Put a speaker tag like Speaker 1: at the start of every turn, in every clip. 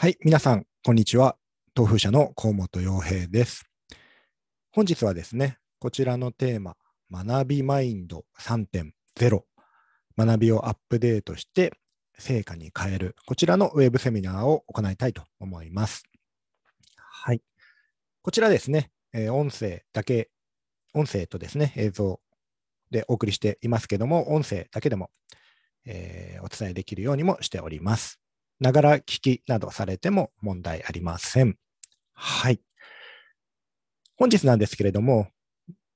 Speaker 1: はい、皆さん、こんにちは。東風社の河本洋平です。本日はですね、こちらのテーマ、学びマインド3.0、学びをアップデートして成果に変える、こちらのウェブセミナーを行いたいと思います。はい。こちらですね、えー音声だけ、音声とですね、映像でお送りしていますけども、音声だけでも、えーお伝えできるようにもしております。ながら聞きなどされても問題ありません。はい。本日なんですけれども、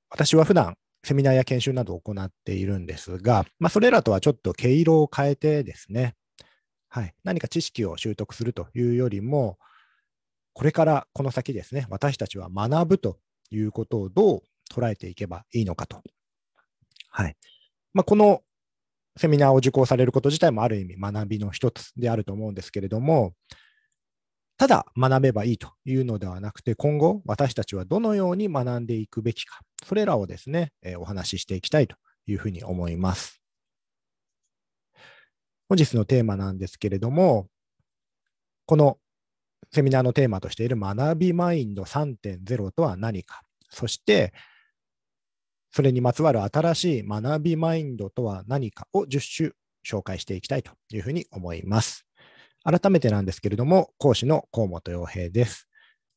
Speaker 1: 私は普段セミナーや研修などを行っているんですが、まあ、それらとはちょっと毛色を変えてですね、はい、何か知識を習得するというよりも、これからこの先ですね、私たちは学ぶということをどう捉えていけばいいのかと。はい。まあ、このセミナーを受講されること自体もある意味学びの一つであると思うんですけれども、ただ学べばいいというのではなくて、今後私たちはどのように学んでいくべきか、それらをですね、えーお話ししていきたいというふうに思います。本日のテーマなんですけれども、このセミナーのテーマとしている学びマインド3.0とは何か、そしてそれにまつわる新しい学びマインドとは何かを10種紹介していきたいというふうに思います。改めてなんですけれども、講師の河本洋平です。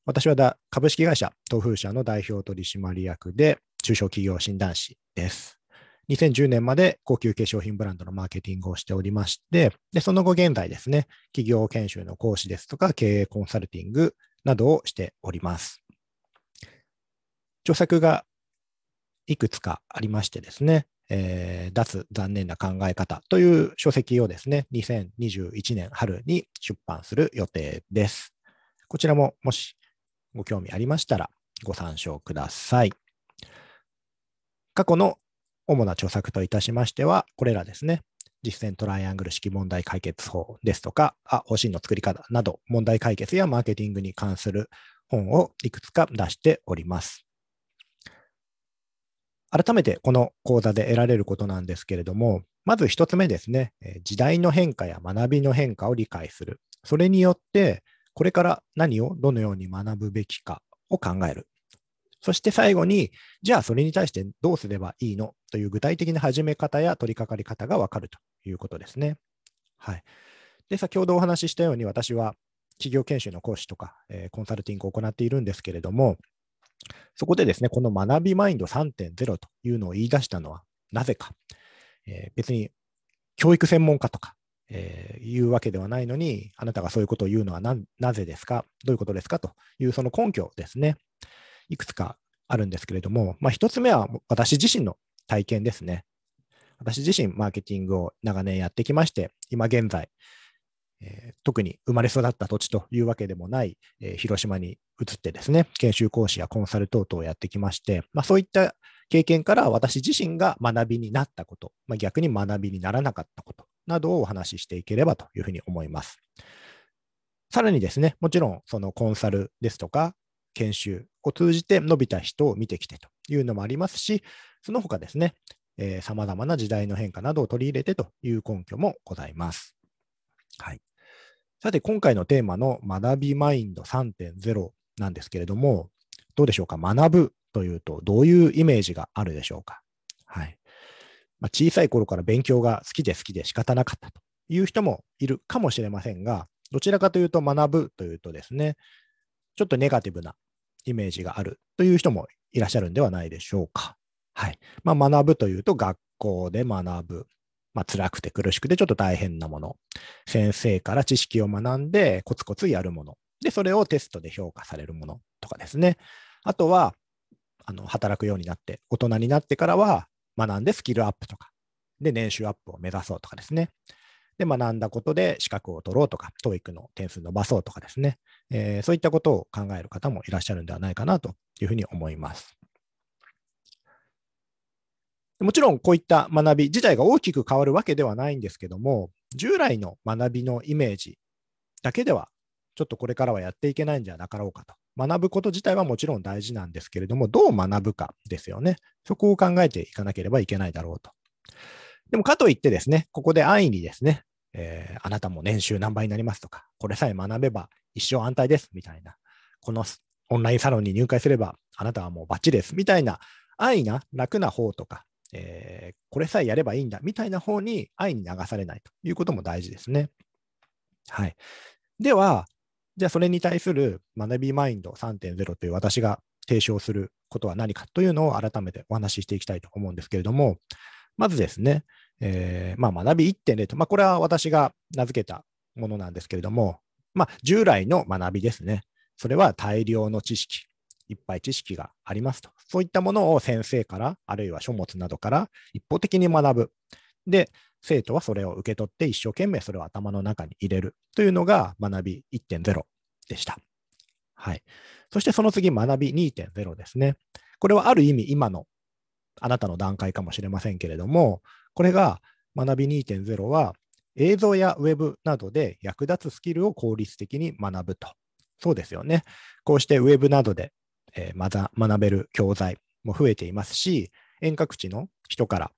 Speaker 1: 私はだ株式会社東風社の代表取締役で中小企業診断士です。2010年まで高級化粧品ブランドのマーケティングをしておりまして、でその後現在ですね、企業研修の講師ですとか経営コンサルティングなどをしております。著作がいくつかありましてですね、えー脱残念な考え方という書籍をですね、2021年春に出版する予定です。こちらももしご興味ありましたらご参照ください。過去の主な著作といたしましては、これらですね、実践トライアングル式問題解決法ですとか、あ、方針の作り方など、問題解決やマーケティングに関する本をいくつか出しております。改めてこの講座で得られることなんですけれども、まず一つ目ですね、時代の変化や学びの変化を理解する。それによって、これから何をどのように学ぶべきかを考える。そして最後に、じゃあそれに対してどうすればいいの？という具体的な始め方や取り掛かり方がわかるということですね。はい。で、先ほどお話ししたように私は企業研修の講師とか、えーコンサルティングを行っているんですけれども、そこでですね、この学びマインド3.0というのを言い出したのはなぜか。えー別に教育専門家とか、えー言うわけではないのに、あなたがそういうことを言うのはなぜですか？どういうことですか？というその根拠ですね。いくつかあるんですけれども、まあ、一つ目は私自身の体験ですね。私自身マーケティングを長年やってきまして、今現在、えー特に生まれ育った土地というわけでもない、えー広島に移ってですね、研修講師やコンサル等々をやってきまして、まあ、そういった経験から私自身が学びになったこと、まあ、逆に学びにならなかったことなどをお話ししていければというふうに思います。さらにですね、もちろんそのコンサルですとか、研修を通じて伸びた人を見てきてというのもありますし、その他ですね、さまざまな時代の変化などを取り入れてという根拠もございます。はい。さて、今回のテーマの学びマインド3.0なんですけれども、どうでしょうか？学ぶというと、どういうイメージがあるでしょうか？はい。まあ、小さい頃から勉強が好きで好きで仕方なかったという人もいるかもしれませんが、どちらかというと学ぶというとですね、ちょっとネガティブなイメージがあるという人もいらっしゃるんではないでしょうか？はい。まあ、学ぶというと学校で学ぶ。まあ、辛くて苦しくてちょっと大変なもの。先生から知識を学んでコツコツやるもの。で、それをテストで評価されるものとかですね。あとは、あの働くようになって、大人になってからは学んでスキルアップとか、で、年収アップを目指そうとかですね。で、学んだことで資格を取ろうとか、TOEIC の点数伸ばそうとかですね、えーそういったことを考える方もいらっしゃるんではないかなというふうに思います。もちろんこういった学び自体が大きく変わるわけではないんですけども、従来の学びのイメージだけでは、ちょっとこれからはやっていけないんじゃなかろうかと。学ぶこと自体はもちろん大事なんですけれども、どう学ぶかですよね。そこを考えていかなければいけないだろうと。でもかといってですね、ここで安易にですね、えー、あなたも年収何倍になりますとか、これさえ学べば一生安泰ですみたいな、このオンラインサロンに入会すればあなたはもうバッチリですみたいな安易な楽な方とか、えー、これさえやればいいんだみたいな方に安易に流されないということも大事ですね。はい。では、じゃあそれに対する学びマインド3.0という私が提唱することは何かというのを改めてお話ししていきたいと思うんですけれども、まずですね、えー、まあ、学び1.0と、まあ、これは私が名付けたものなんですけれども、まあ、従来の学びですね。それは大量の知識、いっぱい知識がありますと。そういったものを先生から、あるいは書物などから一方的に学ぶ。で、生徒はそれを受け取って一生懸命それを頭の中に入れるというのが学び1.0でした。はい。そしてその次、学び2.0ですね。これはある意味今のあなたの段階かもしれませんけれども、これが学び2.0は映像やウェブなどで役立つスキルを効率的に学ぶと。そうですよね。こうしてウェブなどで、え、まだ学べる教材も増えていますし、遠隔地の人から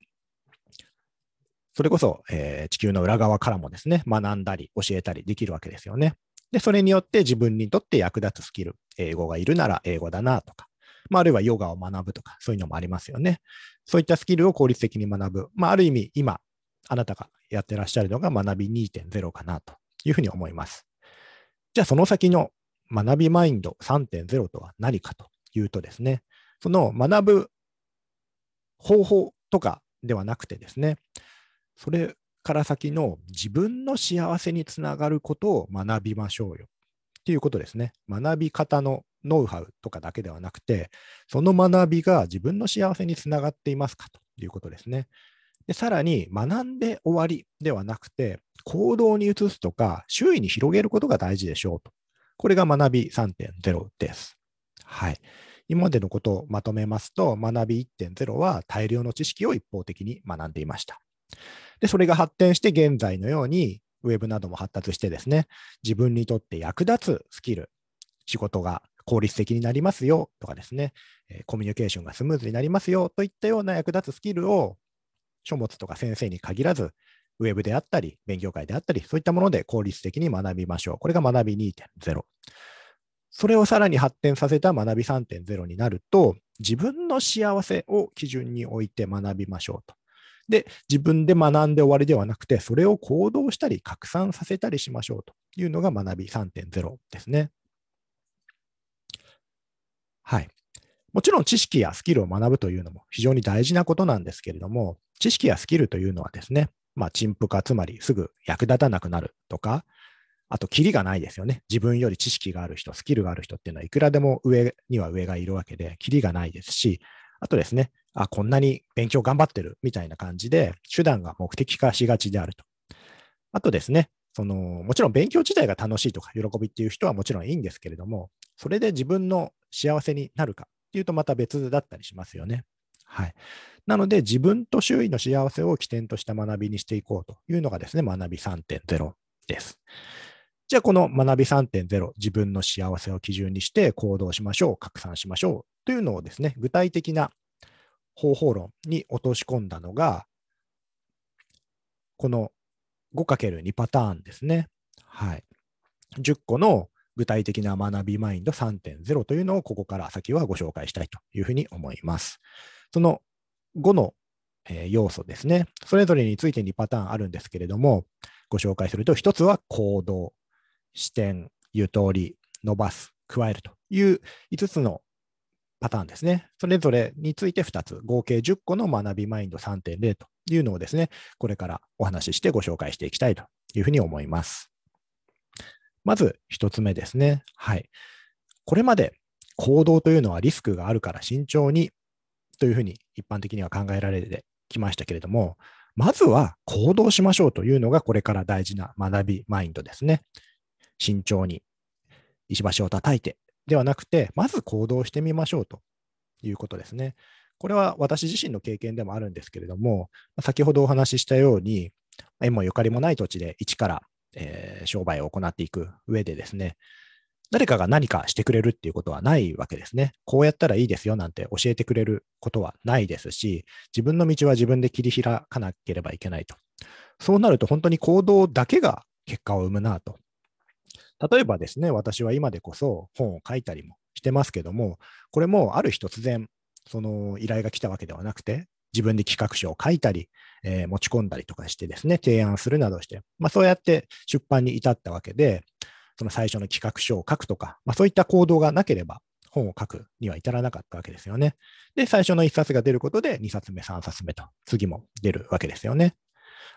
Speaker 1: それこそ、え、地球の裏側からもですね、学んだり教えたりできるわけですよね。で、それによって自分にとって役立つスキル、英語がいるなら英語だなとか、まあ、あるいはヨガを学ぶとか、そういうのもありますよね。そういったスキルを効率的に学ぶ。まあ、ある意味、今、あなたがやってらっしゃるのが学び2.0かなというふうに思います。じゃあ、その先の学びマインド3.0とは何かというとですね、その学ぶ方法とかではなくてですね、それから先の自分の幸せにつながることを学びましょうよっていうことですね。学び方のノウハウとかだけではなくて、その学びが自分の幸せにつながっていますかということですね。でさらに、学んで終わりではなくて、行動に移すとか、周囲に広げることが大事でしょうと。これが学び3.0です。はい。今までのことをまとめますと、学び1.0は大量の知識を一方的に学んでいました。で、それが発展して現在のように、ウェブなども発達してですね、自分にとって役立つスキル、仕事が効率的になりますよとかですね、コミュニケーションがスムーズになりますよといったような役立つスキルを書物とか先生に限らず、ウェブであったり、勉強会であったり、そういったもので効率的に学びましょう。これが学び2.0。それをさらに発展させた学び3.0になると、自分の幸せを基準に置いて学びましょうと。で、自分で学んで終わりではなくて、それを行動したり、拡散させたりしましょうというのが学び3.0ですね。はい。もちろん知識やスキルを学ぶというのも非常に大事なことなんですけれども、知識やスキルというのはですね、まあ、陳腐化、つまりすぐ役立たなくなるとか、あと、キリがないですよね。自分より知識がある人、スキルがある人っていうのは、いくらでも上には上がいるわけで、キリがないですし、あとですね、あ、こんなに勉強頑張ってるみたいな感じで、手段が目的化しがちであると。あとですね、そのもちろん勉強自体が楽しいとか喜びっていう人はもちろんいいんですけれども、それで自分の幸せになるかっていうとまた別だったりしますよね。はい。なので、自分と周囲の幸せを起点とした学びにしていこうというのがですね、学び3.0です。じゃあ、この学び3.0、自分の幸せを基準にして行動しましょう、拡散しましょうというのをですね、具体的な方法論に落とし込んだのが、この 5×2 パターンですね。はい。10個の具体的な学びマインド3.0というのをここから先はご紹介したいというふうに思います。その5の、え、要素ですね。それぞれについて2パターンあるんですけれども、ご紹介すると、1つは行動、視点、ゆとり、伸ばす、加えるという5つのパターンですね。それぞれについて2つ、合計10個の学びマインド3.0というのをですね、これからお話ししてご紹介していきたいというふうに思います。まず1つ目ですね。はい。これまで行動というのはリスクがあるから慎重にというふうに一般的には考えられてきましたけれども、まずは行動しましょうというのがこれから大事な学びマインドですね。慎重に石橋を叩いてではなくて、まず行動してみましょうということですね。これは私自身の経験でもあるんですけれども、先ほどお話ししたように、縁もゆかりもない土地で一から、えー、商売を行っていく上でですね、誰かが何かしてくれるっていうことはないわけですね。こうやったらいいですよなんて教えてくれることはないですし、自分の道は自分で切り開かなければいけないと。そうなると本当に行動だけが結果を生むなと。例えばですね、私は今でこそ本を書いたりもしてますけども、これもある日突然、その依頼が来たわけではなくて、自分で企画書を書いたり、えー、持ち込んだりとかしてですね、提案するなどして、まあ、そうやって出版に至ったわけで、その最初の企画書を書くとか、まあ、そういった行動がなければ、本を書くには至らなかったわけですよね。で、最初の1冊が出ることで、2冊目、3冊目と、次も出るわけですよね。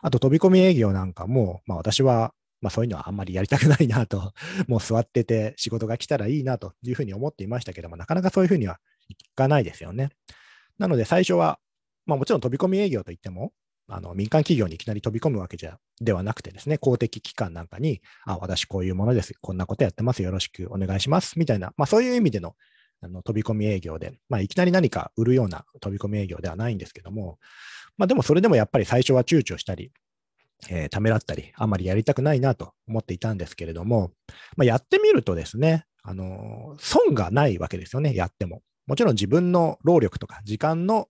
Speaker 1: あと、飛び込み営業なんかも、まあ、私は、まあ、そういうのはあんまりやりたくないなと、もう座ってて仕事が来たらいいなというふうに思っていましたけども、なかなかそういうふうにはいかないですよね。なので、最初は、まあ、もちろん飛び込み営業といっても、あの民間企業にいきなり飛び込むわけじゃではなくてですね、公的機関なんかに、あ、私こういうものです、こんなことやってます、よろしくお願いします、みたいな、まあ、そういう意味でのあの飛び込み営業で、まあ、いきなり何か売るような飛び込み営業ではないんですけども、まあ、でもそれでもやっぱり最初は躊躇したり、えー、ためらったり、あまりやりたくないなと思っていたんですけれども、まあ、やってみるとですね、あの損がないわけですよね、やっても。もちろん自分の労力とか時間の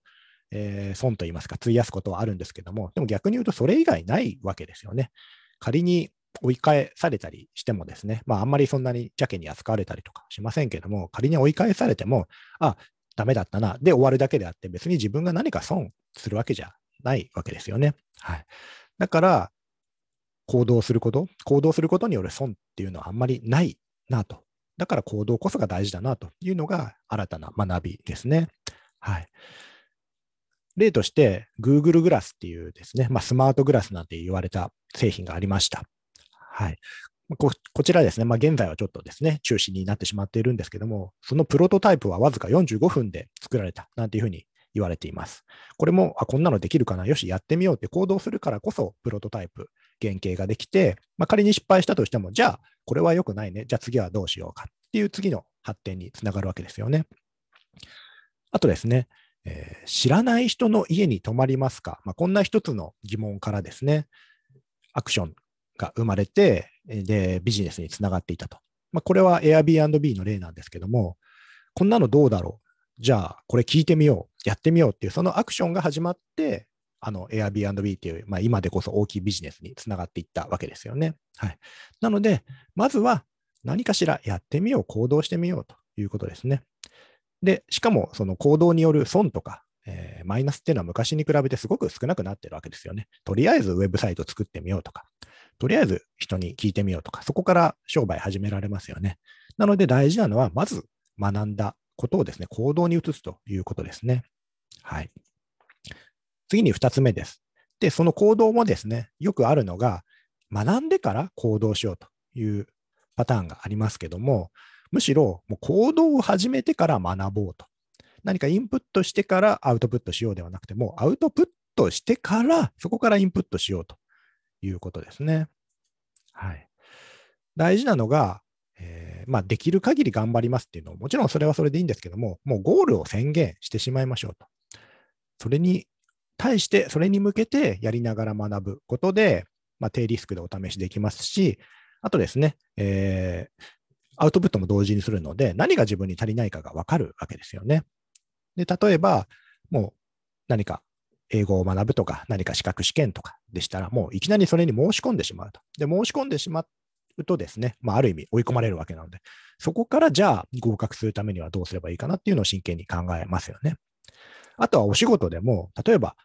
Speaker 1: えー、損といいますか、費やすことはあるんですけども、でも逆に言うとそれ以外ないわけですよね。仮に追い返されたりしてもですね、まああんまりそんなに邪気に扱われたりとかしませんけども、仮に追い返されても、あ、ダメだったな、で終わるだけであって、別に自分が何か損するわけじゃないわけですよね。はい。だから、行動すること、行動することによる損っていうのはあんまりないなと。だから行動こそが大事だなというのが新たな学びですね。はい。例として、Google グラスっていうですね、まあ、スマートグラスなんて言われた製品がありました。はい。ここちらですね、まあ、現在はちょっとですね、中止になってしまっているんですけども、そのプロトタイプはわずか45分で作られたなんていうふうに言われています。これも、あ、こんなのできるかな、よし、やってみようって行動するからこそ、プロトタイプ、原型ができて、まあ、仮に失敗したとしても、じゃあ、これは良くないね、じゃあ次はどうしようかっていう次の発展につながるわけですよね。あとですね、えー、知らない人の家に泊まりますか、まあ、こんな一つの疑問からですね、アクションが生まれて、で、ビジネスにつながっていたと。まあ、これは Airbnb の例なんですけども、こんなのどうだろう？じゃあ、これ聞いてみよう、やってみようっていう、そのアクションが始まって、あの Airbnb っていう、まあ、今でこそ大きいビジネスにつながっていったわけですよね。はい。なので、まずは何かしらやってみよう、行動してみようということですね。で、しかもその行動による損とか、えー、マイナスっていうのは昔に比べてすごく少なくなってるわけですよね。とりあえずウェブサイト作ってみようとか、とりあえず人に聞いてみようとか、そこから商売始められますよね。なので大事なのは、まず学んだことをですね、行動に移すということですね。はい。次に2つ目です。で、その行動もですね、よくあるのが、学んでから行動しようというパターンがありますけども、むしろもう行動を始めてから学ぼうと。何かインプットしてからアウトプットしようではなくても、アウトプットしてから、そこからインプットしようということですね。はい。大事なのが、えー、まあ、できる限り頑張りますっていうのも、もちろんそれはそれでいいんですけども、もうゴールを宣言してしまいましょうと。それに対して、それに向けてやりながら学ぶことで、まあ、低リスクでお試しできますし、あとですね、えー、アウトプットも同時にするので、何が自分に足りないかがわかるわけですよね。で、例えば、もう何か英語を学ぶとか、何か資格試験とかでしたら、もういきなりそれに申し込んでしまうと。で、申し込んでしまうとですね、まあ、ある意味追い込まれるわけなので、そこからじゃあ合格するためにはどうすればいいかなっていうのを真剣に考えますよね。あとはお仕事でも、例えば、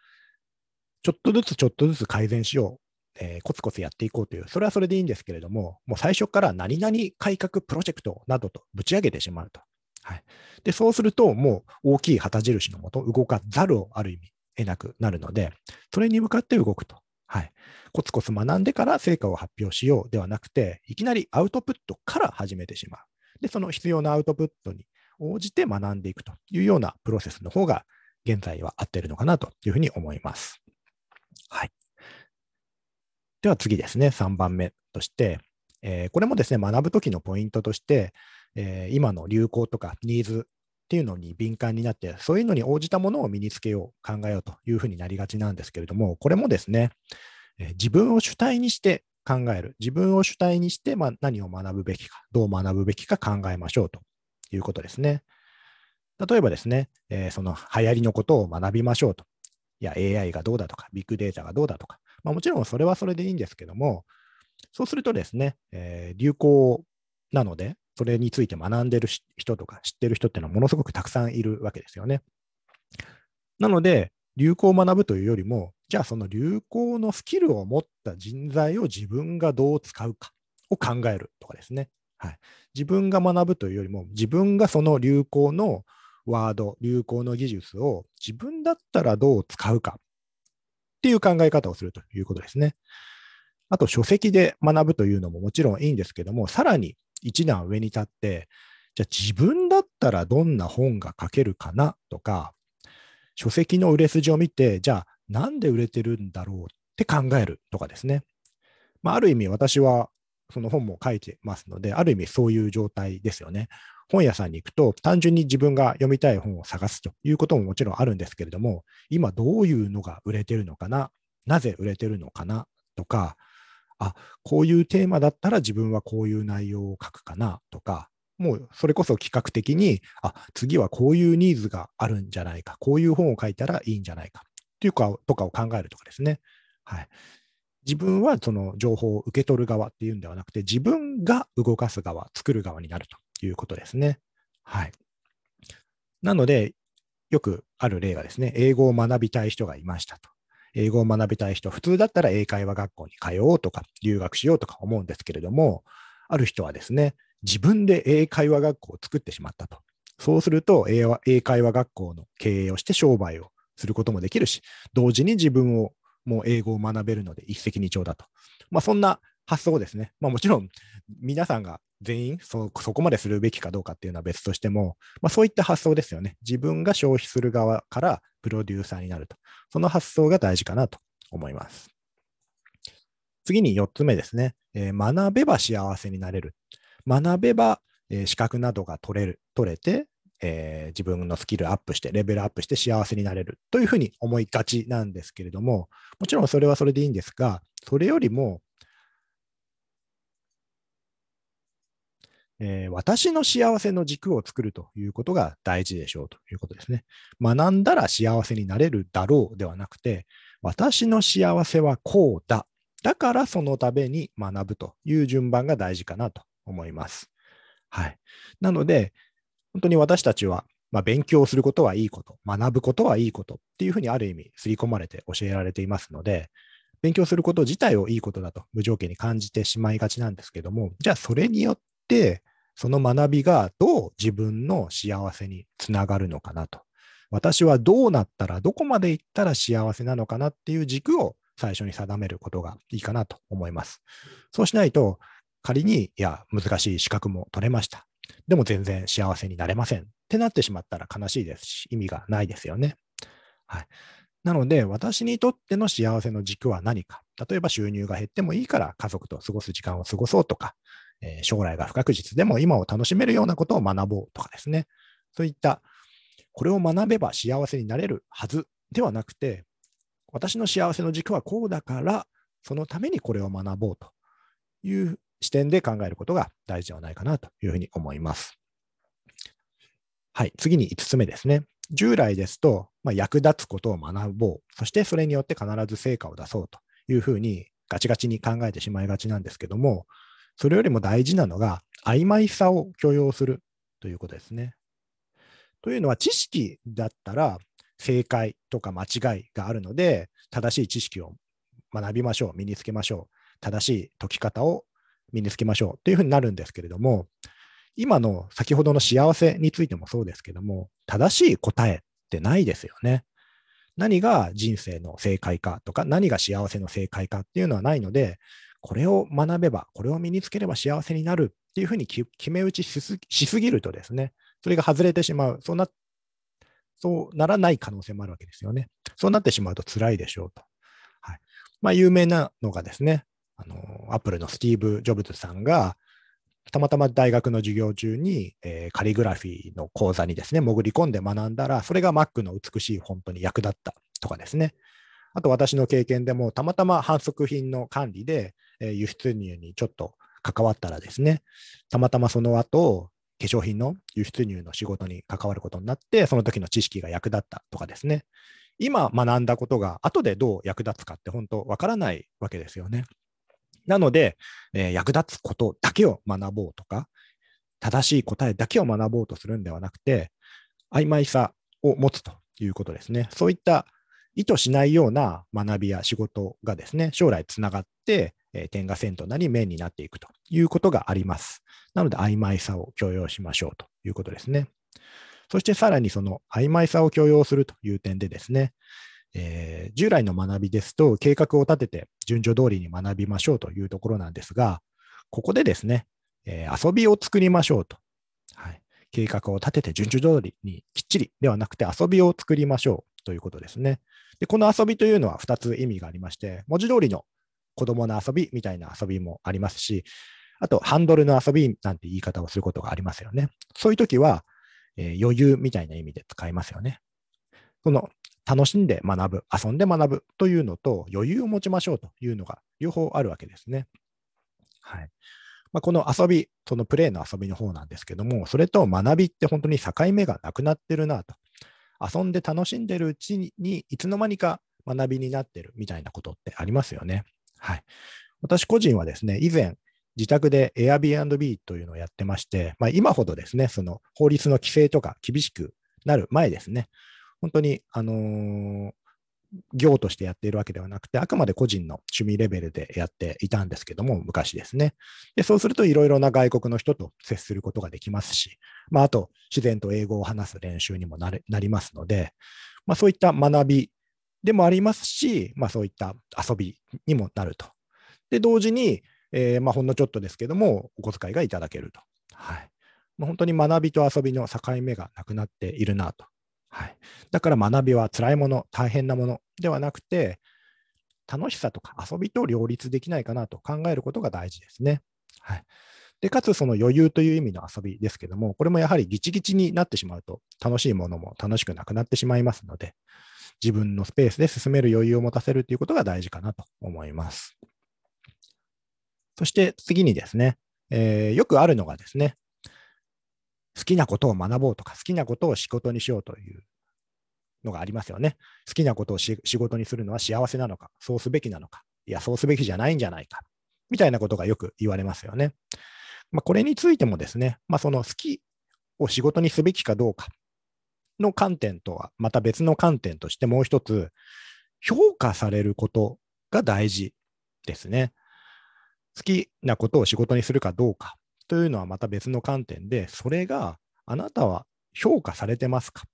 Speaker 1: ちょっとずつちょっとずつ改善しようえー、コツコツやっていこうという、それはそれでいいんですけれども、もう最初から何々改革プロジェクトなどとぶち上げてしまうと。はい、でそうすると、もう大きい旗印のもと、動かざるをある意味得なくなるので、それに向かって動くと。はい、コツコツ学んでから成果を発表しようではなくて、いきなりアウトプットから始めてしまう。で、その必要なアウトプットに応じて学んでいくというようなプロセスの方が、現在は合っているのかなというふうに思います。はい。では次ですね、3番目として、えー、これもですね、学ぶときのポイントとして、えー、今の流行とかニーズっていうのに敏感になって、そういうのに応じたものを身につけよう、考えようというふうになりがちなんですけれども、これもですね、えー、自分を主体にして考える、自分を主体にして、まあ、何を学ぶべきか、どう学ぶべきか考えましょうということですね。例えばですね、えー、その流行りのことを学びましょうといや AI がどうだとか、ビッグデータがどうだとか、まあ、もちろんそれはそれでいいんですけども、そうするとですね、えー、流行なので、それについて学んでる人とか知ってる人っていうのはものすごくたくさんいるわけですよね。なので、流行を学ぶというよりも、じゃあその流行のスキルを持った人材を自分がどう使うかを考えるとかですね。はい、自分が学ぶというよりも、自分がその流行のワード、流行の技術を自分だったらどう使うかっていう考え方をするということですね。あと、書籍で学ぶというのももちろんいいんですけども、さらに一段上に立って、じゃあ自分だったらどんな本が書けるかなとか、書籍の売れ筋を見て、じゃあなんで売れてるんだろうって考えるとかですね。まあ、ある意味私はその本も書いてますので、ある意味そういう状態ですよね。本屋さんに行くと、単純に自分が読みたい本を探すということももちろんあるんですけれども、今どういうのが売れてるのかな、なぜ売れてるのかなとか、あ、こういうテーマだったら自分はこういう内容を書くかなとか、もうそれこそ企画的に、あ、次はこういうニーズがあるんじゃないか、こういう本を書いたらいいんじゃないかっていうか、とかを考えるとかですね。はい。自分はその情報を受け取る側っていうんではなくて、自分が動かす側、作る側になるということですね。はい。なので、よくある例がですね、英語を学びたい人がいましたと。英語を学びたい人、普通だったら英会話学校に通おうとか、留学しようとか思うんですけれども、ある人はですね、自分で英会話学校を作ってしまったと。そうすると英会話学校の経営をして商売をすることもできるし、同時に自分をもう英語を学べるので一石二鳥だと。まあ、そんな発想ですね。まあ、もちろん皆さんが全員そそこまでするべきかどうかっていうのは別としても、まあ、そういった発想ですよね。自分が消費する側からプロデューサーになると。その発想が大事かなと思います。次に4つ目ですね。えー、学べば幸せになれる。学べば、えー、資格などが取れる、取れて、えー、自分のスキルアップして、レベルアップして幸せになれるというふうに思いがちなんですけれども、もちろんそれはそれでいいんですが、それよりも、えー、私の幸せの軸を作るということが大事でしょうということですね。学んだら幸せになれるだろうではなくて、私の幸せはこうだ。だからそのために学ぶという順番が大事かなと思います。はい。なので、本当に私たちは、まあ、勉強することはいいこと、学ぶことはいいことっていうふうにある意味、刷り込まれて教えられていますので、勉強すること自体をいいことだと無条件に感じてしまいがちなんですけども、じゃあそれによって、その学びがどう自分の幸せにつながるのかなと。私はどうなったら、どこまで行ったら幸せなのかなっていう軸を最初に定めることがいいかなと思います。そうしないと、仮に、いや、難しい資格も取れました。でも全然幸せになれませんってなってしまったら悲しいですし、意味がないですよね。はい。なので、私にとっての幸せの軸は何か。例えば収入が減ってもいいから家族と過ごす時間を過ごそうとか、えー、将来が不確実でも今を楽しめるようなことを学ぼうとかですね。そういった、これを学べば幸せになれるはずではなくて、私の幸せの軸はこうだから、そのためにこれを学ぼうという視点で考えることが大事ではないかなというふうに思います。はい、次に5つ目ですね。従来ですと、まあ、役立つことを学ぼう、そしてそれによって必ず成果を出そうというふうにガチガチに考えてしまいがちなんですけども、それよりも大事なのが曖昧さを許容するということですね。というのは知識だったら正解とか間違いがあるので、正しい知識を学びましょう、身につけましょう。正しい解き方を身につけましょうっていうふうになるんですけれども、今の先ほどの幸せについてもそうですけども、正しい答えってないですよね。何が人生の正解かとか、何が幸せの正解かっていうのはないので、これを学べば、これを身につければ幸せになるっていうふうに決め打ちしすぎるとですね、それが外れてしまう。そうな、そうならない可能性もあるわけですよね。そうなってしまうと辛いでしょうと。はい。まあ、有名なのがですね、あの、アップルのスティーブ・ジョブズさんが、たまたま大学の授業中に、えー、カリグラフィーの講座にですね、潜り込んで学んだら、それが Mac の美しいフォントに役立ったとかですね。あと私の経験でも、たまたま反則品の管理で、えー、輸出入にちょっと関わったらですね、たまたまその後、化粧品の輸出入の仕事に関わることになって、その時の知識が役立ったとかですね。今学んだことが後でどう役立つかって本当わからないわけですよね。なので、えー、役立つことだけを学ぼうとか、正しい答えだけを学ぼうとするんではなくて、曖昧さを持つということですね。そういった意図しないような学びや仕事がですね、将来つながって、え、点が線となり面になっていくということがあります。なので、曖昧さを許容しましょうということですね。そしてさらにその曖昧さを許容するという点でですね、えー、従来の学びですと、計画を立てて順序通りに学びましょうというところなんですが、ここでですね、えー、遊びを作りましょうと。はい、計画を立てて順序通りにきっちりではなくて遊びを作りましょうということですね。でこの遊びというのは2つ意味がありまして、文字通りの子供の遊びみたいな遊びもありますし、あとハンドルの遊びなんて言い方をすることがありますよね。そういう時は、えー、余裕みたいな意味で使いますよね。その楽しんで学ぶ、遊んで学ぶというのと余裕を持ちましょうというのが両方あるわけですね。はいまあ、この遊び、そのプレイの遊びの方なんですけども、それと学びって本当に境目がなくなってるなと。遊んで楽しんでるうちに、いつの間にか学びになってるみたいなことってありますよね。はい。私個人はですね、以前、自宅で Airbnb というのをやってまして、まあ、今ほどですね、その法律の規制とか厳しくなる前ですね、本当に、あのー、業としてやっているわけではなくて、あくまで個人の趣味レベルでやっていたんですけども、昔ですね。でそうすると、いろいろな外国の人と接することができますし、まあ、あと、自然と英語を話す練習にもななりますので、まあ、そういった学びでもありますし、まあ、そういった遊びにもなると。で、同時に、えー、まあ、ほんのちょっとですけども、お小遣いがいただけると。はいまあ、本当に学びと遊びの境目がなくなっているなとはい、だから学びは辛いもの、大変なものではなくて、楽しさとか遊びと両立できないかなと考えることが大事ですね。はい、でかつ、その余裕という意味の遊びですけども、これもやはりギチギチになってしまうと、楽しいものも楽しくなくなってしまいますので、自分のスペースで進める余裕を持たせるということが大事かなと思います。そして次にですね、えー、よくあるのがですね、好きなことを学ぼうとか、好きなことを仕事にしようというのがありますよね。好きなことを仕事にするのは幸せなのか、そうすべきなのか、いや、そうすべきじゃないんじゃないか、みたいなことがよく言われますよね。まあ、これについてもですね、まあ、その好きを仕事にすべきかどうかの観点とは、また別の観点としてもう一つ、評価されることが大事ですね。好きなことを仕事にするかどうかというのはまた別の観点で、それがあなたは評価されてますか？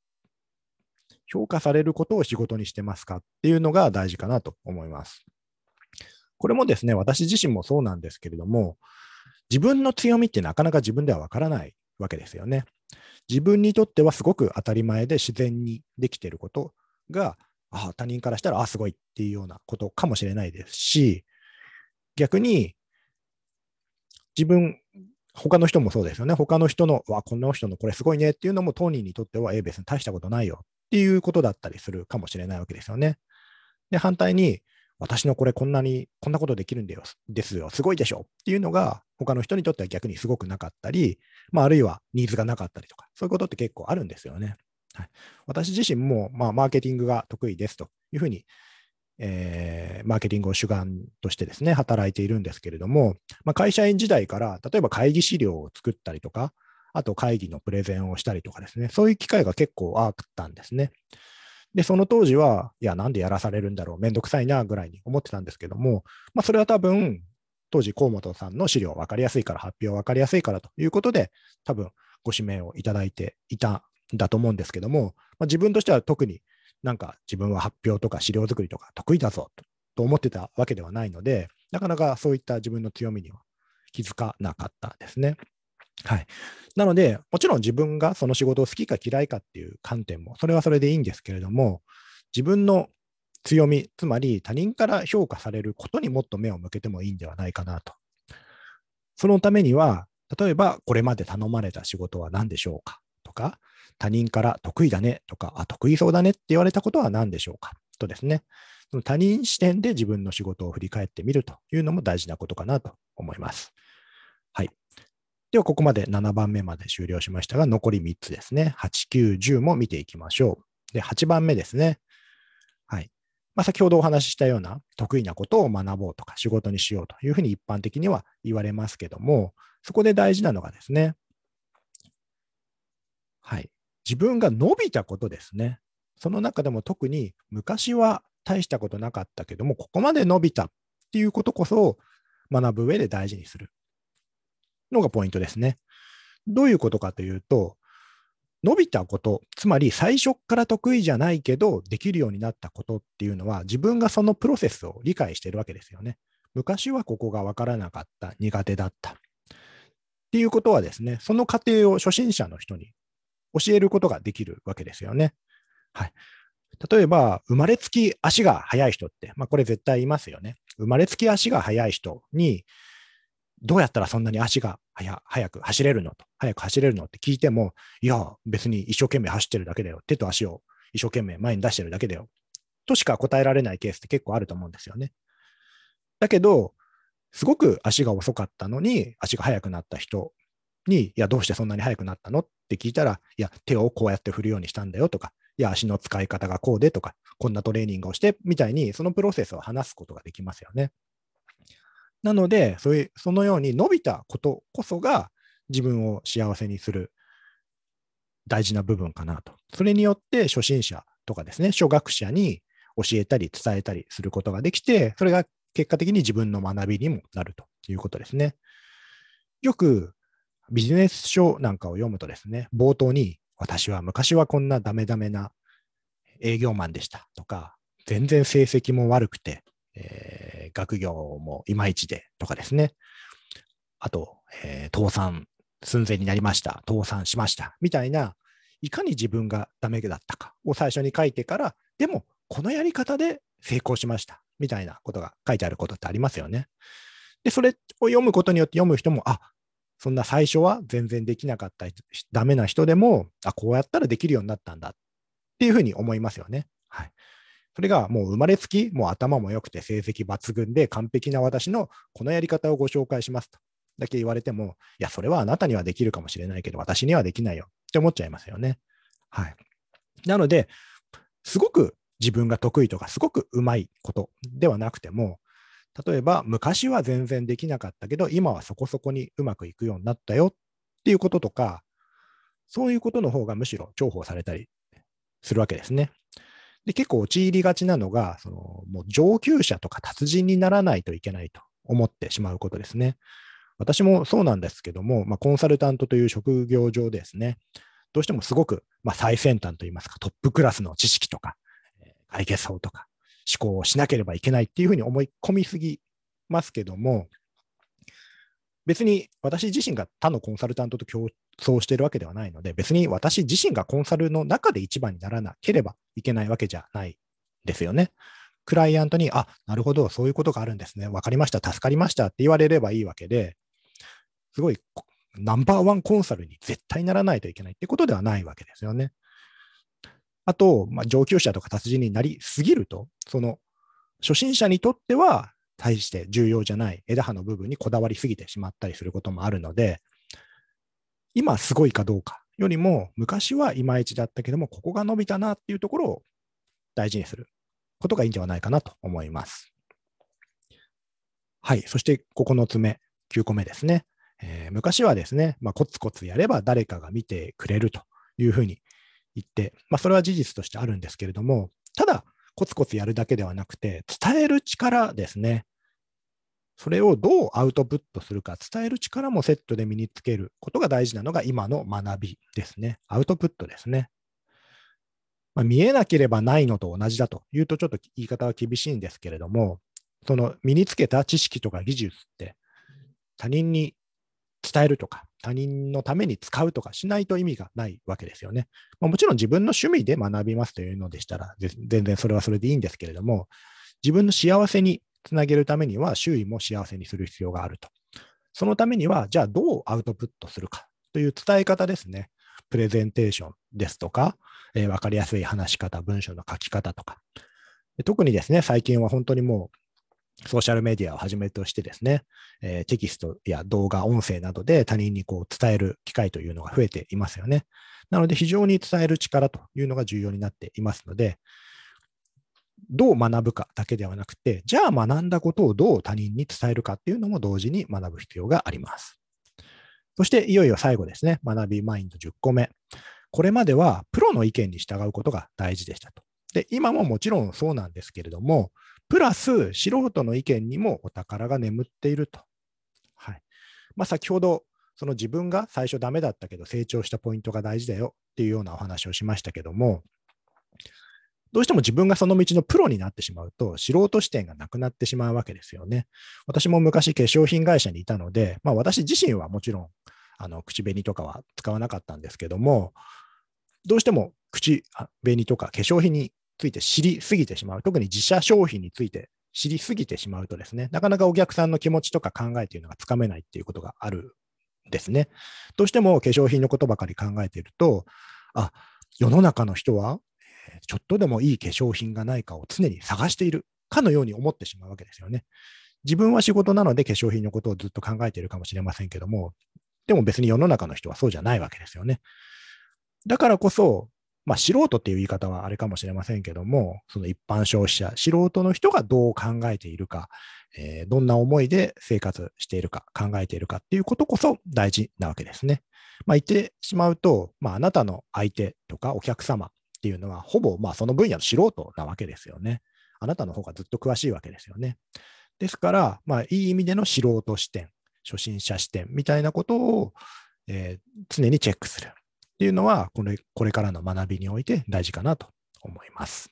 Speaker 1: 評価されることを仕事にしてますかっていうのが大事かなと思います。これもですね、私自身もそうなんですけれども、自分の強みってなかなか自分ではわからないわけですよね。自分にとってはすごく当たり前で自然にできていることが、あ他人からしたら、あすごいっていうようなことかもしれないですし、逆に自分他の人もそうですよね。他の人の、わ、この人のこれすごいねっていうのも当人にとっては、え、別に大したことないよっていうことだったりするかもしれないわけですよね。で、反対に、私のこれこんなに、こんなことできるんだよ、ですよ、すごいでしょっていうのが、他の人にとっては逆にすごくなかったり、まあ、あるいはニーズがなかったりとか、そういうことって結構あるんですよね。はい、私自身も、まあ、マーケティングが得意ですというふうにえー、マーケティングを主眼としてですね、働いているんですけれども、まあ、会社員時代から、例えば会議資料を作ったりとか、あと会議のプレゼンをしたりとかですね、そういう機会が結構あったんですね。で、その当時は、いや、なんでやらされるんだろう、めんどくさいな、ぐらいに思ってたんですけども、まあ、それは多分、当時、河本さんの資料分かりやすいから、発表分かりやすいからということで、多分、ご指名をいただいていたんだと思うんですけども、まあ、自分としては特になんか自分は発表とか資料作りとか得意だぞと思ってたわけではないので、なかなかそういった自分の強みには気づかなかったですね。はい。なので、もちろん自分がその仕事を好きか嫌いかっていう観点も、それはそれでいいんですけれども、自分の強み、つまり他人から評価されることにもっと目を向けてもいいんではないかなと。そのためには、例えばこれまで頼まれた仕事は何でしょうかか、他人から得意だねとか、あ、得意そうだねって言われたことは何でしょうか？とですね、その他人視点で自分の仕事を振り返ってみるというのも大事なことかなと思います。はい。では、ここまで7番目まで終了しましたが、残り3つですね。8、9、10も見ていきましょう。で、8番目ですね。はいまあ、先ほどお話ししたような得意なことを学ぼうとか仕事にしようというふうに一般的には言われますけども、そこで大事なのがですね、はい。自分が伸びたことですね。その中でも特に昔は大したことなかったけども、ここまで伸びたっていうことこそ学ぶ上で大事にするのがポイントですね。どういうことかというと、伸びたこと、つまり最初から得意じゃないけど、できるようになったことっていうのは、自分がそのプロセスを理解しているわけですよね。昔はここが分からなかった、苦手だった。っていうことはですね、その過程を初心者の人に教えることができるわけですよね。はい。例えば、生まれつき足が速い人って、まあ、これ絶対いますよね。生まれつき足が速い人に、どうやったらそんなに足が速く走れるのと、速く走れるのって聞いても、いや、別に一生懸命走ってるだけだよ。手と足を一生懸命前に出してるだけだよ。としか答えられないケースって結構あると思うんですよね。だけど、すごく足が遅かったのに、足が速くなった人に、いや、どうしてそんなに速くなったの？っって聞いたら、いや、手をこうやって振るようにしたんだよとか、いや、足の使い方がこうでとか、こんなトレーニングをしてみたいに、そのプロセスを話すことができますよね。なので、そういうそのように伸びたことこそが自分を幸せにする大事な部分かなと。それによって初心者とかですね、初学者に教えたり伝えたりすることができて、それが結果的に自分の学びにもなるということですね。よくビジネス書なんかを読むとですね、冒頭に私は昔はこんなダメダメな営業マンでしたとか、全然成績も悪くて、えー、学業もいまいちでとかですね。あと、えー、倒産寸前になりました。倒産しました。みたいな、いかに自分がダメだったかを最初に書いてから、でも、このやり方で成功しました。みたいなことが書いてあることってありますよね。で、それを読むことによって読む人も、あ、そんな最初は全然できなかったダメな人でも、あ、こうやったらできるようになったんだっていうふうに思いますよね。はい。それがもう生まれつき、もう頭も良くて成績抜群で完璧な私のこのやり方をご紹介しますとだけ言われても、いや、それはあなたにはできるかもしれないけど、私にはできないよって思っちゃいますよね。はい。なので、すごく自分が得意とか、すごくうまいことではなくても、例えば昔は全然できなかったけど、今はそこそこにうまくいくようになったよっていうこととか、そういうことの方がむしろ重宝されたりするわけですね。で、結構陥りがちなのが、そのもう上級者とか達人にならないといけないと思ってしまうことですね。私もそうなんですけども、まあ、コンサルタントという職業上ですね、どうしてもすごく、まあ、最先端といいますか、トップクラスの知識とか、解決法とか、思考をしなければいけないっていうふうに思い込みすぎますけども、別に私自身が他のコンサルタントと競争しているわけではないので、別に私自身がコンサルの中で一番にならなければいけないわけじゃないですよね。クライアントに、あ、なるほど、そういうことがあるんですね。わかりました、助かりましたって言われればいいわけで、すごいナンバーワンコンサルに絶対ならないといけないってことではないわけですよね。あと、まあ、上級者とか達人になりすぎると、その初心者にとっては対して重要じゃない枝葉の部分にこだわりすぎてしまったりすることもあるので、今すごいかどうかよりも、昔はいまいちだったけども、ここが伸びたなっていうところを大事にすることがいいんではないかなと思います。はい。そして9つ目、9個目ですね。えー、昔はですね、まあ、コツコツやれば誰かが見てくれるというふうに言って、まあ、それは事実としてあるんですけれども、ただ、コツコツやるだけではなくて、伝える力ですね。それをどうアウトプットするか、伝える力もセットで身につけることが大事なのが今の学びですね。アウトプットですね。まあ、見えなければないのと同じだというとちょっと言い方は厳しいんですけれども、その身につけた知識とか技術って他人に伝えるとか、他人のために使うとかしないと意味がないわけですよね。まあ、もちろん自分の趣味で学びますというのでしたら、全然それはそれでいいんですけれども、自分の幸せにつなげるためには周囲も幸せにする必要があると。そのためには、じゃあどうアウトプットするかという伝え方ですね。プレゼンテーションですとか、えー、分かりやすい話し方、文章の書き方とか。特にですね、最近は本当にもうソーシャルメディアをはじめとしてですね、えー、テキストや動画、音声などで他人にこう伝える機会というのが増えていますよね。なので非常に伝える力というのが重要になっていますので、どう学ぶかだけではなくて、じゃあ学んだことをどう他人に伝えるかっていうのも同時に学ぶ必要があります。そしていよいよ最後ですね、学びマインド10個目。これまではプロの意見に従うことが大事でしたと。で、今ももちろんそうなんですけれども、プラス素人の意見にもお宝が眠っていると。はい。まあ、先ほど、その自分が最初ダメだったけど成長したポイントが大事だよっていうようなお話をしましたけども、どうしても自分がその道のプロになってしまうと、素人視点がなくなってしまうわけですよね。私も昔化粧品会社にいたので、まあ私自身はもちろん、あの、口紅とかは使わなかったんですけども、どうしても口紅とか化粧品について知りすぎてしまう。特に自社商品について知りすぎてしまうとですね、なかなかお客さんの気持ちとか考えというのがつかめないっていうことがあるんですね。どうしても化粧品のことばかり考えていると、あ、世の中の人はちょっとでもいい化粧品がないかを常に探しているかのように思ってしまうわけですよね。自分は仕事なので化粧品のことをずっと考えているかもしれませんけども、でも別に世の中の人はそうじゃないわけですよね。だからこそ、まあ、素人っていう言い方はあれかもしれませんけども、その一般消費者、素人の人がどう考えているか、えー、どんな思いで生活しているか、考えているかっていうことこそ大事なわけですね。まあ、言ってしまうと、まあ、あなたの相手とかお客様っていうのは、ほぼまあその分野の素人なわけですよね。あなたの方がずっと詳しいわけですよね。ですから、まあ、いい意味での素人視点、初心者視点みたいなことを、えー、常にチェックするっていうのはこれ、これからの学びにおいて大事かなと思います。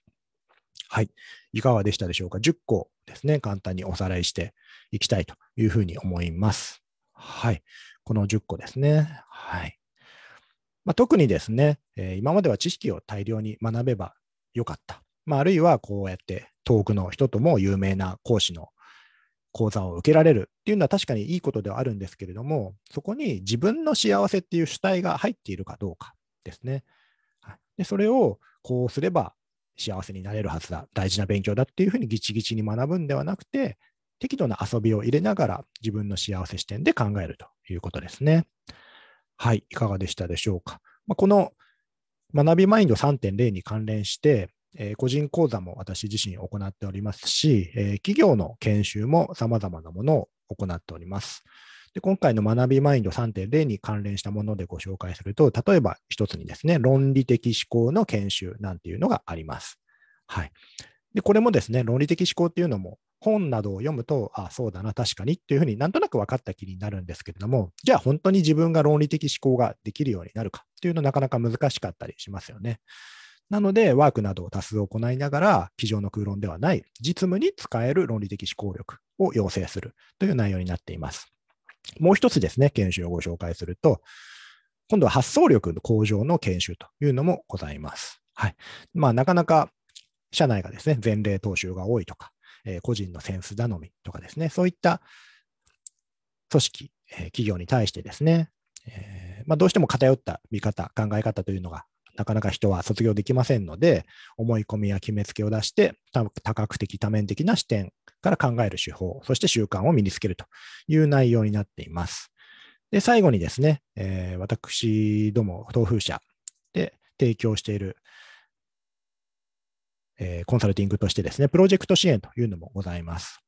Speaker 1: はい。いかがでしたでしょうか ?10 個ですね、簡単におさらいしていきたいというふうに思います。はい。この10個ですね。はい。まあ、特にですね、えー、今までは知識を大量に学べばよかった。まあ、あるいはこうやって遠くの人とも有名な講師の講座を受けられるっていうのは確かにいいことではあるんですけれども、そこに自分の幸せっていう主体が入っているかどうかですね。でそれをこうすれば幸せになれるはずだ、大事な勉強だっていうふうにギチギチに学ぶんではなくて、適度な遊びを入れながら自分の幸せ視点で考えるということですね。はい、いかがでしたでしょうか。まあ、この学びマインド3.0に関連して、え、個人講座も私自身行っておりますし、え、企業の研修も様々なものを行っております。で今回の学びマインド3.0に関連したものでご紹介すると、例えば一つにですね、論理的思考の研修なんていうのがあります。はい。で、これもですね、論理的思考っていうのも本などを読むと、あそうだな、確かにっていうふうになんとなく分かった気になるんですけれども、じゃあ本当に自分が論理的思考ができるようになるかっていうのはなかなか難しかったりしますよね。なので、ワークなどを多数行いながら、机上の空論ではない実務に使える論理的思考力を養成するという内容になっています。もう一つですね、研修をご紹介すると、今度は発想力の向上の研修というのもございます。はい。まあ、なかなか社内がですね、前例踏襲が多いとか、えー、個人のセンス頼みとかですね、そういった組織、えー、企業に対してですね、えー、まあ、どうしても偏った見方、考え方というのがなかなか人は卒業できませんので、思い込みや決めつけを出して、多角的、多面的な視点から考える手法、そして習慣を身につけるという内容になっています。で、最後にですね、えー、私ども、東風社で提供しているえー、コンサルティングとしてですね、プロジェクト支援というのもございます。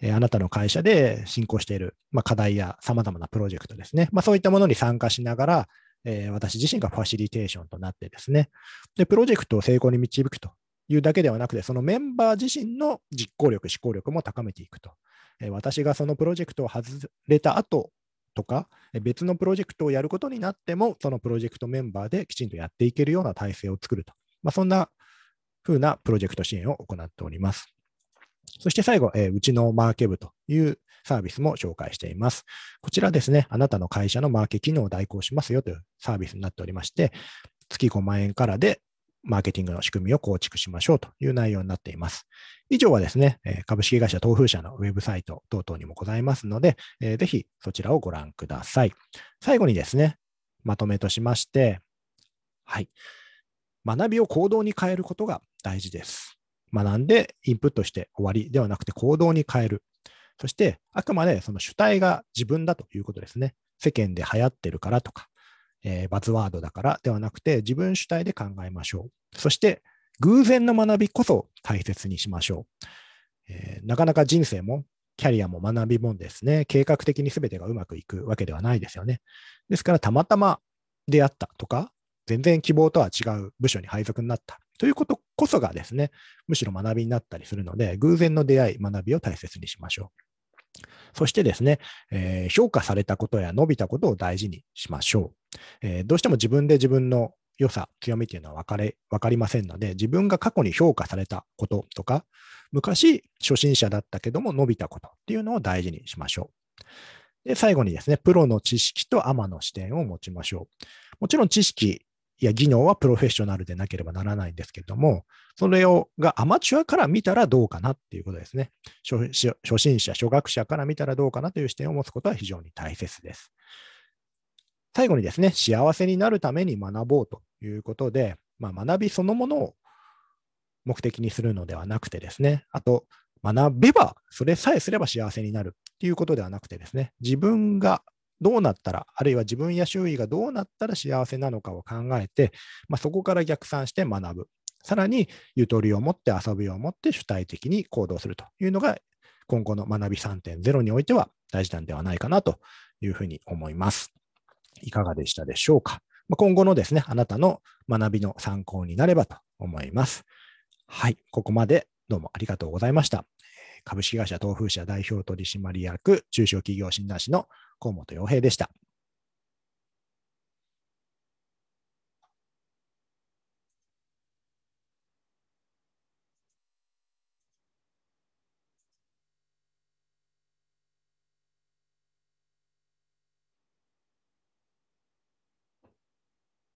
Speaker 1: えー、あなたの会社で進行している、まあ、課題や様々なプロジェクトですね、まあ、そういったものに参加しながら、えー、私自身がファシリテーションとなってですね、で、プロジェクトを成功に導くというだけではなくて、そのメンバー自身の実行力、思考力も高めていくと。え私がそのプロジェクトを外れた後とか、別のプロジェクトをやることになっても、そのプロジェクトメンバーできちんとやっていけるような体制を作ると。まあ、そんな風なプロジェクト支援を行っております。そして最後、えー、うちのマーケ部というサービスも紹介しています。こちらですね、あなたの会社のマーケ機能を代行しますよというサービスになっておりまして、月5万円からでマーケティングの仕組みを構築しましょうという内容になっています。以上はですね、株式会社東風社のウェブサイト等々にもございますので、ぜひそちらをご覧ください。最後にですね、まとめとしまして、はい。学びを行動に変えることが大事です。学んでインプットして終わりではなくて行動に変える。そして、あくまでその主体が自分だということですね。世間で流行ってるからとか、えー、バズワードだからではなくて、自分主体で考えましょう。そして、偶然の学びこそ大切にしましょう。えー、なかなか人生もキャリアも学びもですね、計画的に全てがうまくいくわけではないですよね。ですから、たまたま出会ったとか、全然希望とは違う部署に配属になったということこそがですね、むしろ学びになったりするので、偶然の出会い、学びを大切にしましょう。そしてですね、えー、評価されたことや伸びたことを大事にしましょう。えー、どうしても自分で自分の良さ、強みっていうのは分かれ、分かりませんので、自分が過去に評価されたこととか、昔初心者だったけども伸びたことっていうのを大事にしましょう。で、最後にですね、プロの知識とアマの視点を持ちましょう。もちろん知識いや技能はプロフェッショナルでなければならないんですけれども、それをがアマチュアから見たらどうかなっていうことですね。初心者、初学者から見たらどうかなという視点を持つことは非常に大切です。最後にですね、幸せになるために学ぼうということで、まあ、学びそのものを目的にするのではなくてですね、あと、学べば、それさえすれば幸せになるっていうことではなくてですね、自分がどうなったら、あるいは自分や周囲がどうなったら幸せなのかを考えて、まあ、そこから逆算して学ぶ。さらに、ゆとりを持って遊びを持って主体的に行動するというのが、今後の学び3.0においては大事なんではないかなというふうに思います。いかがでしたでしょうか？今後のですね、あなたの学びの参考になればと思います。はい、ここまでどうもありがとうございました。株式会社東風社代表取締役中小企業診断士の河本洋平でした。